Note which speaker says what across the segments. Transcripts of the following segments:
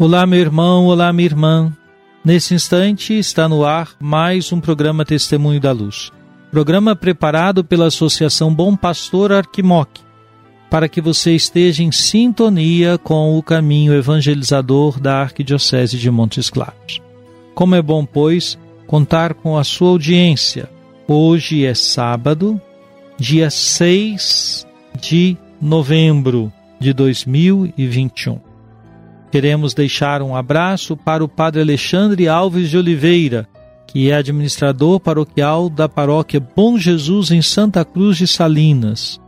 Speaker 1: Olá, meu irmão, olá, minha irmã. Nesse instante está no ar mais um programa Testemunho da Luz. Programa preparado pela Associação Bom Pastor Arquimoc, para que você esteja em sintonia com o caminho evangelizador da Arquidiocese de Montes Claros. Como é bom, pois, contar com a sua audiência. Hoje é sábado, dia 6 de novembro de 2021. Queremos deixar um abraço para o Padre Alexandre Alves de Oliveira, que é administrador paroquial da paróquia Bom Jesus em Santa Cruz de Salinas.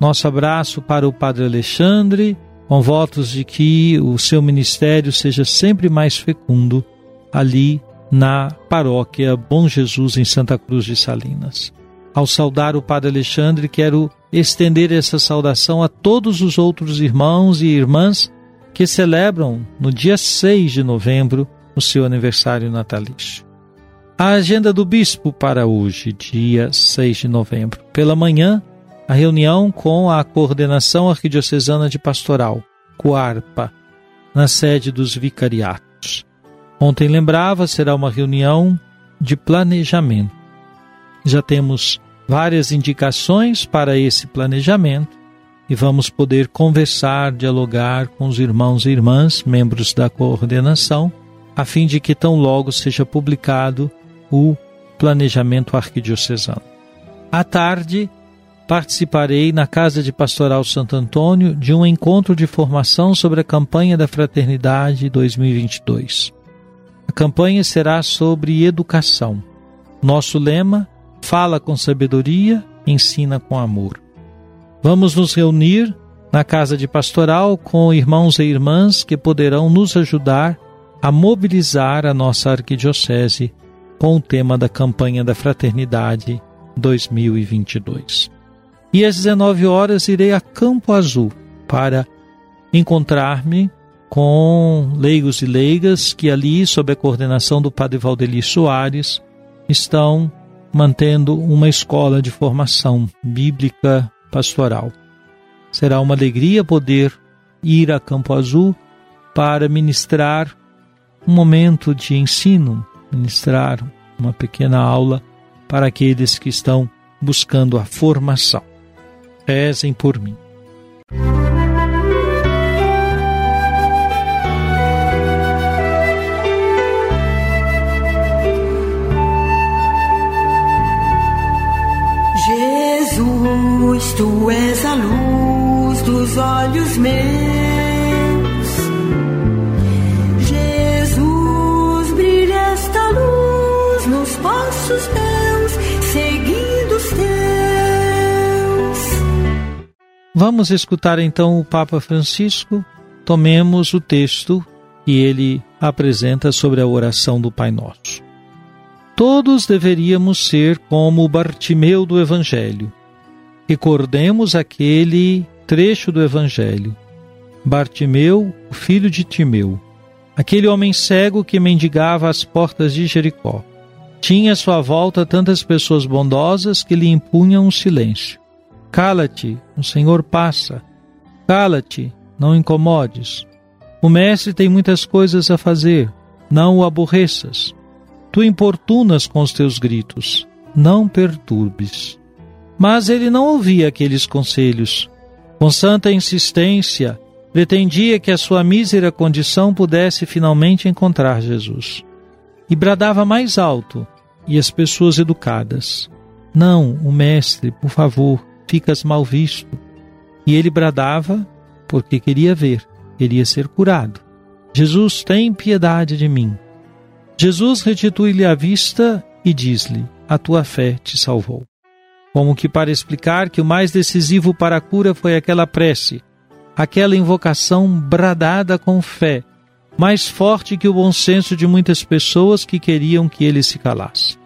Speaker 1: Nosso abraço para o Padre Alexandre, com votos de que o seu ministério seja sempre mais fecundo ali na paróquia Bom Jesus em Santa Cruz de Salinas. Ao saudar o Padre Alexandre, quero estender essa saudação a todos os outros irmãos e irmãs que celebram no dia 6 de novembro o seu aniversário natalício. A agenda do bispo para hoje, dia 6 de novembro. Pela manhã, a reunião com a Coordenação Arquidiocesana de Pastoral, Coarpa, na sede dos vicariatos. Ontem lembrava, será uma reunião de planejamento. Já temos várias indicações para esse planejamento e vamos poder conversar, dialogar com os irmãos e irmãs, membros da coordenação, a fim de que tão logo seja publicado o planejamento arquidiocesano. À tarde, participarei na Casa de Pastoral Santo Antônio de um encontro de formação sobre a campanha da Fraternidade 2022. A campanha será sobre educação. Nosso lema: fala com sabedoria, ensina com amor. Vamos nos reunir na casa de pastoral com irmãos e irmãs que poderão nos ajudar a mobilizar a nossa arquidiocese com o tema da campanha da Fraternidade 2022. E às 19 horas irei a Campo Azul para encontrar-me com leigos e leigas que ali, sob a coordenação do Padre Valdeli Soares, estão mantendo uma escola de formação bíblica pastoral. Será uma alegria poder ir a Campo Azul para ministrar um momento de ensino, ministrar uma pequena aula para aqueles que estão buscando a formação. Rezem por mim.
Speaker 2: Tu és a luz dos olhos meus. Jesus, brilha esta luz nos passos teus, seguindo os teus.
Speaker 1: Vamos escutar então o Papa Francisco. Tomemos o texto que ele apresenta sobre a oração do Pai Nosso. Todos deveríamos ser como o Bartimeu do Evangelho. Recordemos aquele trecho do Evangelho. Bartimeu, o filho de Timeu, aquele homem cego que mendigava às portas de Jericó. Tinha à sua volta tantas pessoas bondosas que lhe impunham um silêncio. Cala-te, o Senhor passa. Cala-te, não incomodes. O mestre tem muitas coisas a fazer, não o aborreças. Tu importunas com os teus gritos, não perturbes. Mas ele não ouvia aqueles conselhos. Com santa insistência, Pretendia que a sua mísera condição pudesse finalmente encontrar Jesus. E bradava mais alto, e as pessoas educadas: Não, o mestre, por favor, ficas mal visto. E ele bradava porque queria ver, queria ser curado. Jesus, tem piedade de mim. Jesus restitui-lhe a vista e diz-lhe: A tua fé te salvou. Como que para explicar que o mais decisivo para a cura foi aquela prece, aquela invocação bradada com fé, mais forte que o bom senso de muitas pessoas que queriam que ele se calasse.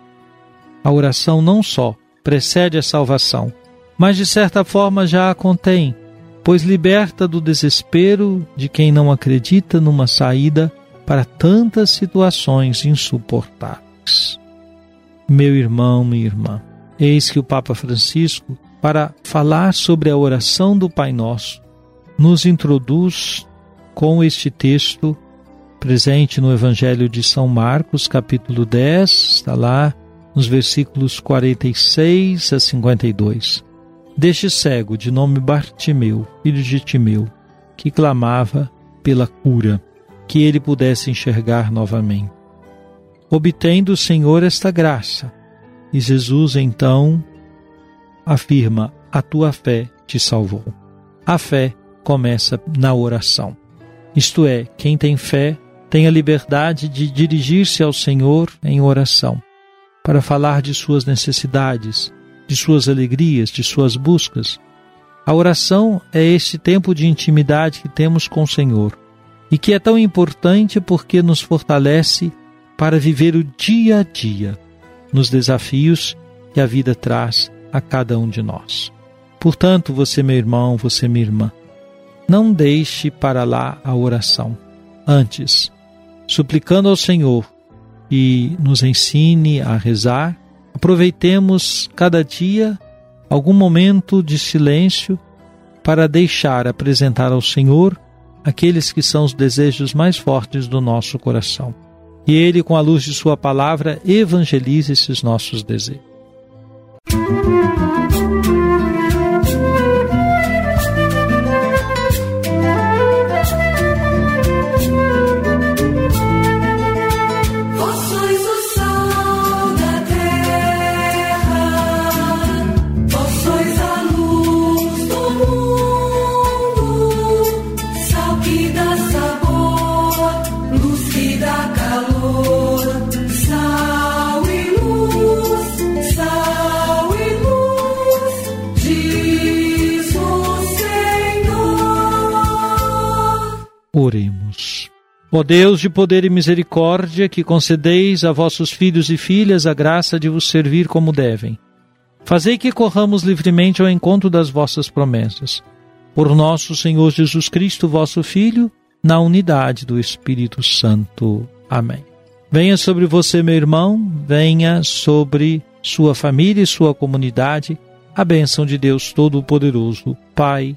Speaker 1: A oração não só precede a salvação, mas de certa forma já a contém, pois liberta do desespero de quem não acredita numa saída para tantas situações insuportáveis. Meu irmão, minha irmã, eis que o Papa Francisco, para falar sobre a oração do Pai Nosso, nos introduz com este texto presente no Evangelho de São Marcos, capítulo 10, está lá nos versículos 46 a 52 deste cego de nome Bartimeu, filho de Timeu, que clamava pela cura, que ele pudesse enxergar novamente. Obtendo o Senhor esta graça, e Jesus então afirma: A tua fé te salvou. A fé começa na oração. Isto é, quem tem fé tem a liberdade de dirigir-se ao Senhor em oração, para falar de suas necessidades, de suas alegrias, de suas buscas. A oração é este tempo de intimidade que temos com o Senhor e que é tão importante porque nos fortalece para viver o dia a dia nos desafios que a vida traz a cada um de nós. Portanto, você, meu irmão, você, minha irmã, não deixe para lá a oração. Antes, suplicando ao Senhor que nos ensine a rezar, aproveitemos cada dia algum momento de silêncio para deixar apresentar ao Senhor aqueles que são os desejos mais fortes do nosso coração. E Ele, com a luz de Sua palavra, evangelize esses nossos desejos. Oremos. Ó Deus de poder e misericórdia, que concedeis a vossos filhos e filhas a graça de vos servir como devem. Fazei que corramos livremente ao encontro das vossas promessas. Por nosso Senhor Jesus Cristo, vosso Filho, na unidade do Espírito Santo. Amém. Venha sobre você, meu irmão, venha sobre sua família e sua comunidade a bênção de Deus Todo-Poderoso, Pai,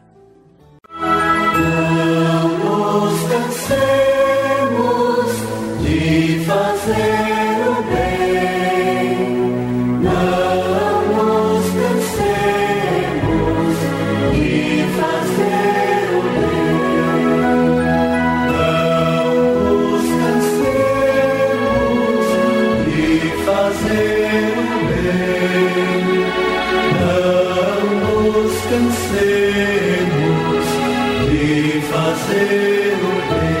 Speaker 1: descansemos de fazer o bem.